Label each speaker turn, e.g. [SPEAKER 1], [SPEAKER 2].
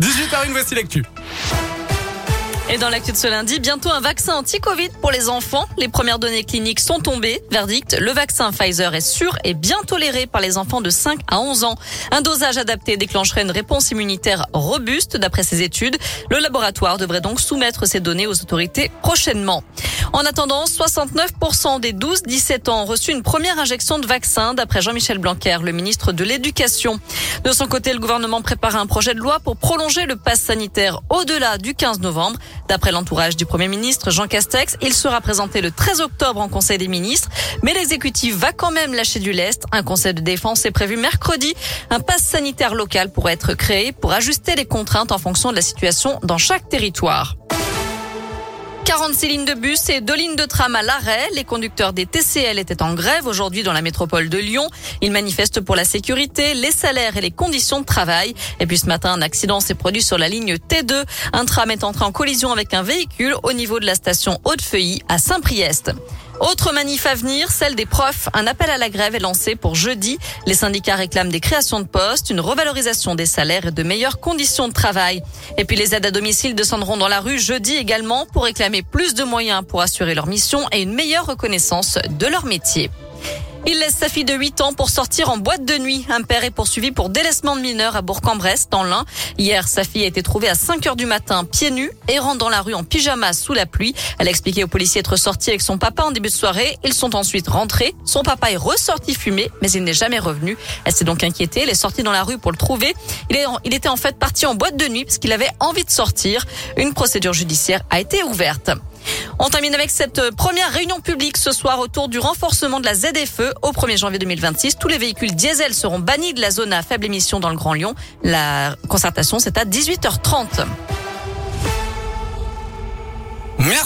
[SPEAKER 1] 18h01, voici l'actu.
[SPEAKER 2] Et dans l'actu de ce lundi, bientôt un vaccin anti-Covid pour les enfants. Les premières données cliniques sont tombées. Verdict, le vaccin Pfizer est sûr et bien toléré par les enfants de 5 à 11 ans. Un dosage adapté déclencherait une réponse immunitaire robuste d'après ces études. Le laboratoire devrait donc soumettre ces données aux autorités prochainement. En attendant, 69% des 12-17 ans ont reçu une première injection de vaccin, d'après Jean-Michel Blanquer, le ministre de l'Éducation. De son côté, le gouvernement prépare un projet de loi pour prolonger le pass sanitaire au-delà du 15 novembre. D'après l'entourage du Premier ministre Jean Castex, il sera présenté le 13 octobre en Conseil des ministres, mais l'exécutif va quand même lâcher du lest. Un conseil de défense est prévu mercredi. Un pass sanitaire local pourrait être créé pour ajuster les contraintes en fonction de la situation dans chaque territoire. 46 lignes de bus et deux lignes de tram à l'arrêt. Les conducteurs des TCL étaient en grève aujourd'hui dans la métropole de Lyon. Ils manifestent pour la sécurité, les salaires et les conditions de travail. Et puis ce matin, un accident s'est produit sur la ligne T2. Un tram est entré en collision avec un véhicule au niveau de la station Haute-Feuilly à Saint-Priest. Autre manif à venir, celle des profs. Un appel à la grève est lancé pour jeudi. Les syndicats réclament des créations de postes, une revalorisation des salaires et de meilleures conditions de travail. Et puis les aides à domicile descendront dans la rue jeudi également pour réclamer plus de moyens pour assurer leur mission et une meilleure reconnaissance de leur métier. Il laisse sa fille de 8 ans pour sortir en boîte de nuit. Un père est poursuivi pour délaissement de mineurs à Bourg-en-Bresse, dans l'Ain. Hier, sa fille a été trouvée à 5 heures du matin, pieds nus, errant dans la rue en pyjama sous la pluie. Elle a expliqué aux policiers être sortie avec son papa en début de soirée. Ils sont ensuite rentrés. Son papa est ressorti fumer, mais il n'est jamais revenu. Elle s'est donc inquiétée. Elle est sortie dans la rue pour le trouver. Il, il était en fait parti en boîte de nuit parce qu'il avait envie de sortir. Une procédure judiciaire a été ouverte. On termine avec cette première réunion publique ce soir autour du renforcement de la ZFE au 1er janvier 2026. Tous les véhicules diesel seront bannis de la zone à faible émission dans le Grand Lyon. La concertation, c'est à 18h30.
[SPEAKER 1] Merci.